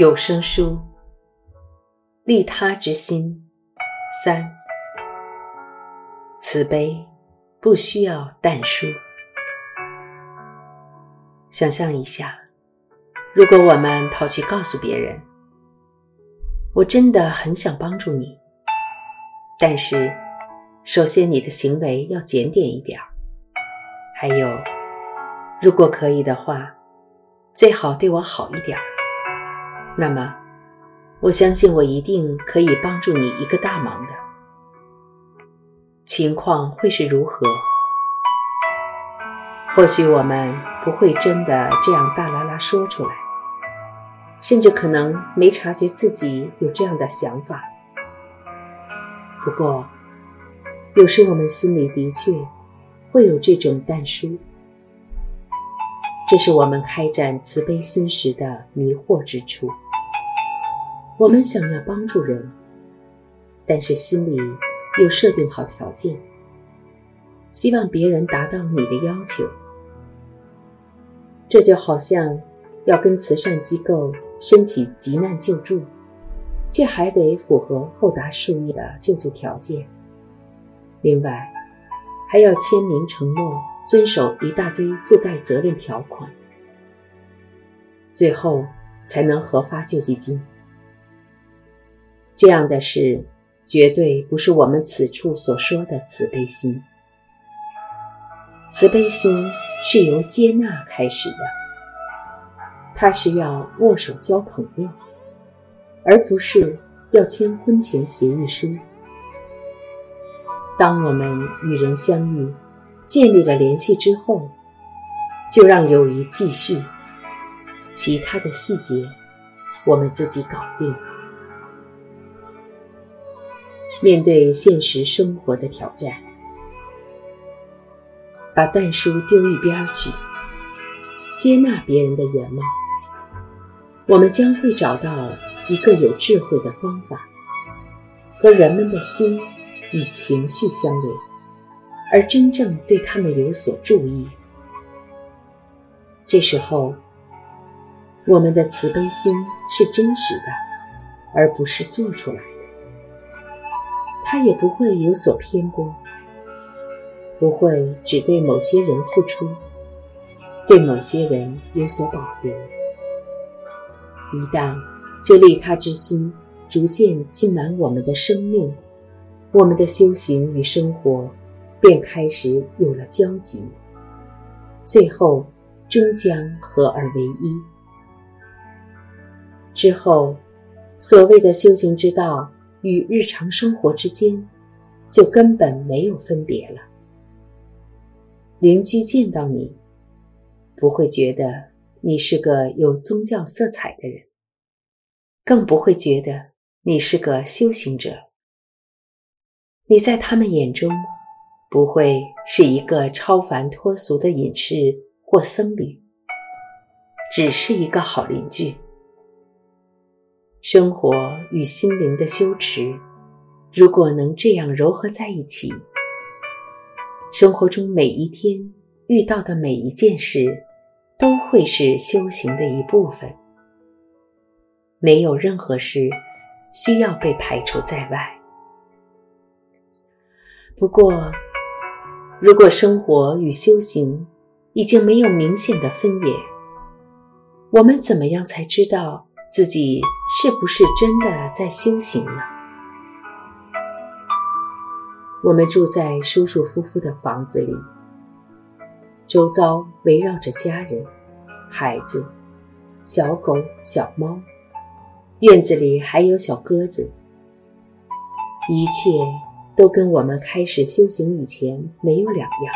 有声书，利他之心三，慈悲不需要淡书。想象一下，如果我们跑去告诉别人，我真的很想帮助你，但是首先你的行为要检点一点，还有，如果可以的话，最好对我好一点。那么，我相信我一定可以帮助你一个大忙的。情况会是如何？或许我们不会真的这样大啦啦说出来，甚至可能没察觉自己有这样的想法。不过，有时我们心里的确会有这种淡书，这是我们开展慈悲心时的迷惑之处。我们想要帮助人，但是心里又设定好条件，希望别人达到你的要求。这就好像要跟慈善机构申请急难救助，却还得符合厚达数亿的救助条件，另外还要签名承诺遵守一大堆附带责任条款，最后才能核发救济金。这样的事，绝对不是我们此处所说的慈悲心。慈悲心是由接纳开始的，它是要握手交朋友，而不是要签婚前协议书。当我们与人相遇，建立了联系之后，就让友谊继续，其他的细节我们自己搞定。面对现实生活的挑战，把淡书丢一边去，接纳别人的原貌，我们将会找到一个有智慧的方法，和人们的心与情绪相连，而真正对他们有所注意。这时候，我们的慈悲心是真实的，而不是做出来。他也不会有所偏颇，不会只对某些人付出，对某些人有所保留。一旦这利他之心逐渐浸满我们的生命，我们的修行与生活便开始有了交集，最后终将合而为一。之后，所谓的修行之道。与日常生活之间，就根本没有分别了。邻居见到你，不会觉得你是个有宗教色彩的人，更不会觉得你是个修行者。你在他们眼中，不会是一个超凡脱俗的隐士或僧侣，只是一个好邻居。生活与心灵的修持，如果能这样柔合在一起，生活中每一天遇到的每一件事，都会是修行的一部分。没有任何事需要被排除在外。不过，如果生活与修行已经没有明显的分野，我们怎么样才知道？自己是不是真的在修行呢？我们住在舒舒服服的房子里，周遭围绕着家人、孩子、小狗、小猫，院子里还有小鸽子，一切都跟我们开始修行以前没有两样。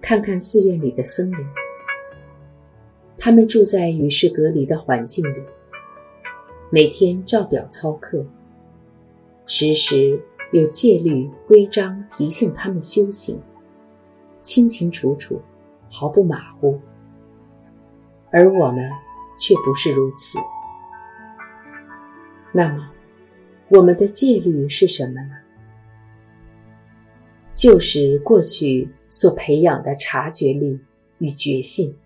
看看寺院里的僧人。他们住在与世隔离的环境里，每天照表操课，时时有戒律规章提醒他们修行，清清楚楚，毫不马虎。而我们却不是如此。那么，我们的戒律是什么呢？就是过去所培养的察觉力与觉性。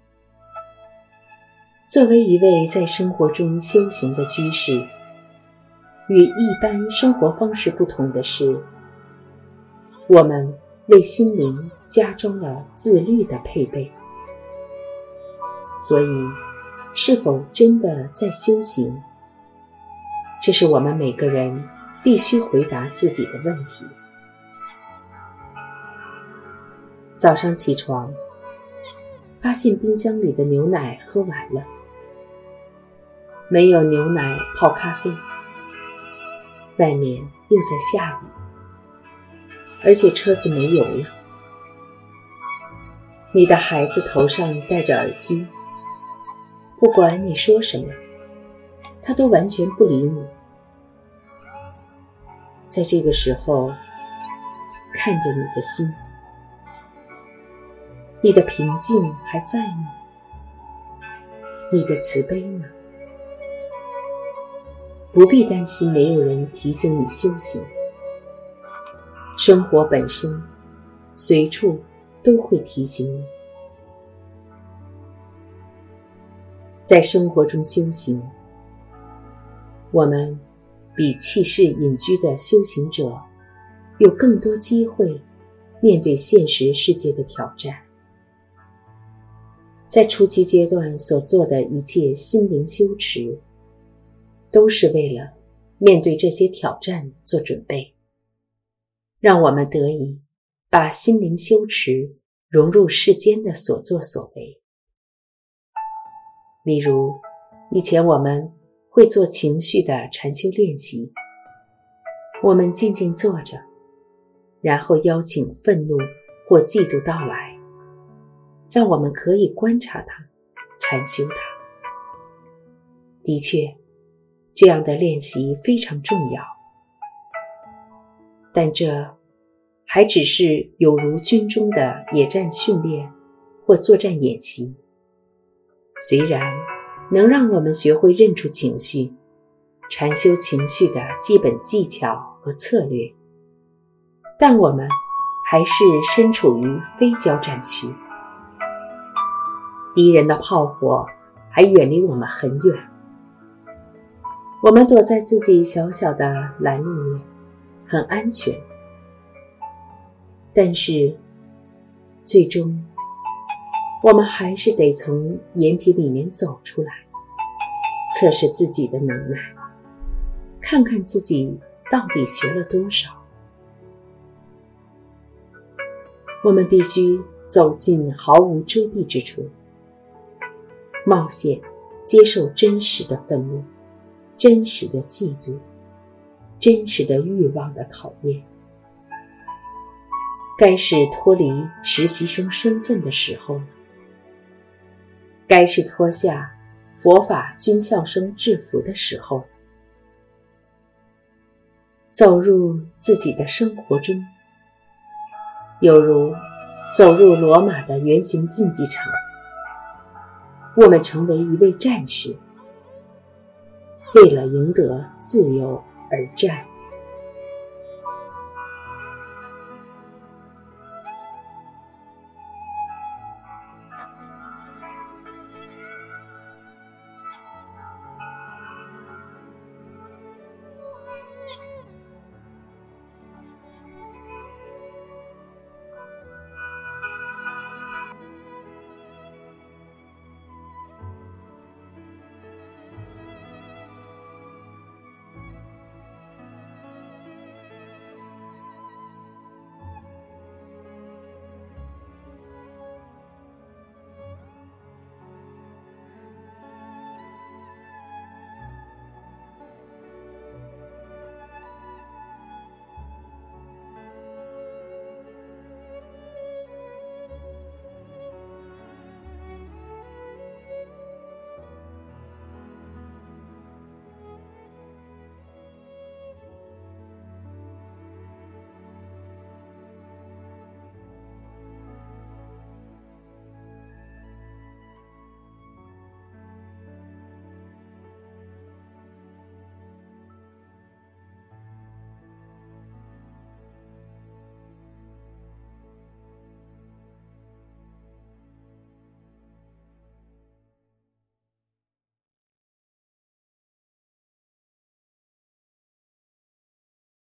作为一位在生活中修行的居士，与一般生活方式不同的是，我们为心灵加装了自律的配备。所以，是否真的在修行？这是我们每个人必须回答自己的问题。早上起床，发现冰箱里的牛奶喝完了，没有牛奶泡咖啡。外面又在下雨，而且车子没油了。你的孩子头上戴着耳机。不管你说什么，他都完全不理你。在这个时候，看着你的心，你的平静还在吗？你的慈悲呢？不必担心没有人提醒你修行，生活本身随处都会提醒你。在生活中修行，我们比气势隐居的修行者有更多机会面对现实世界的挑战。在初期阶段所做的一切心灵修持，都是为了面对这些挑战做准备，让我们得以把心灵修持融入世间的所作所为。例如，以前我们会做情绪的禅修练习，我们静静坐着，然后邀请愤怒或嫉妒到来，让我们可以观察它，禅修它。的确，这样的练习非常重要，但这还只是有如军中的野战训练或作战演习。虽然能让我们学会认出情绪、禅修情绪的基本技巧和策略，但我们还是身处于非交战区，敌人的炮火还远离我们很远。我们躲在自己小小的栏里面，很安全，但是最终。我们还是得从掩体里面走出来，测试自己的能耐，看看自己到底学了多少。我们必须走进毫无遮蔽之处，冒险，接受真实的愤怒、真实的嫉妒、真实的欲望的考验。该是脱离实习生身份的时候了。该是脱下佛法军校生制服的时候，走入自己的生活中，犹如走入罗马的圆形竞技场。我们成为一位战士，为了赢得自由而战。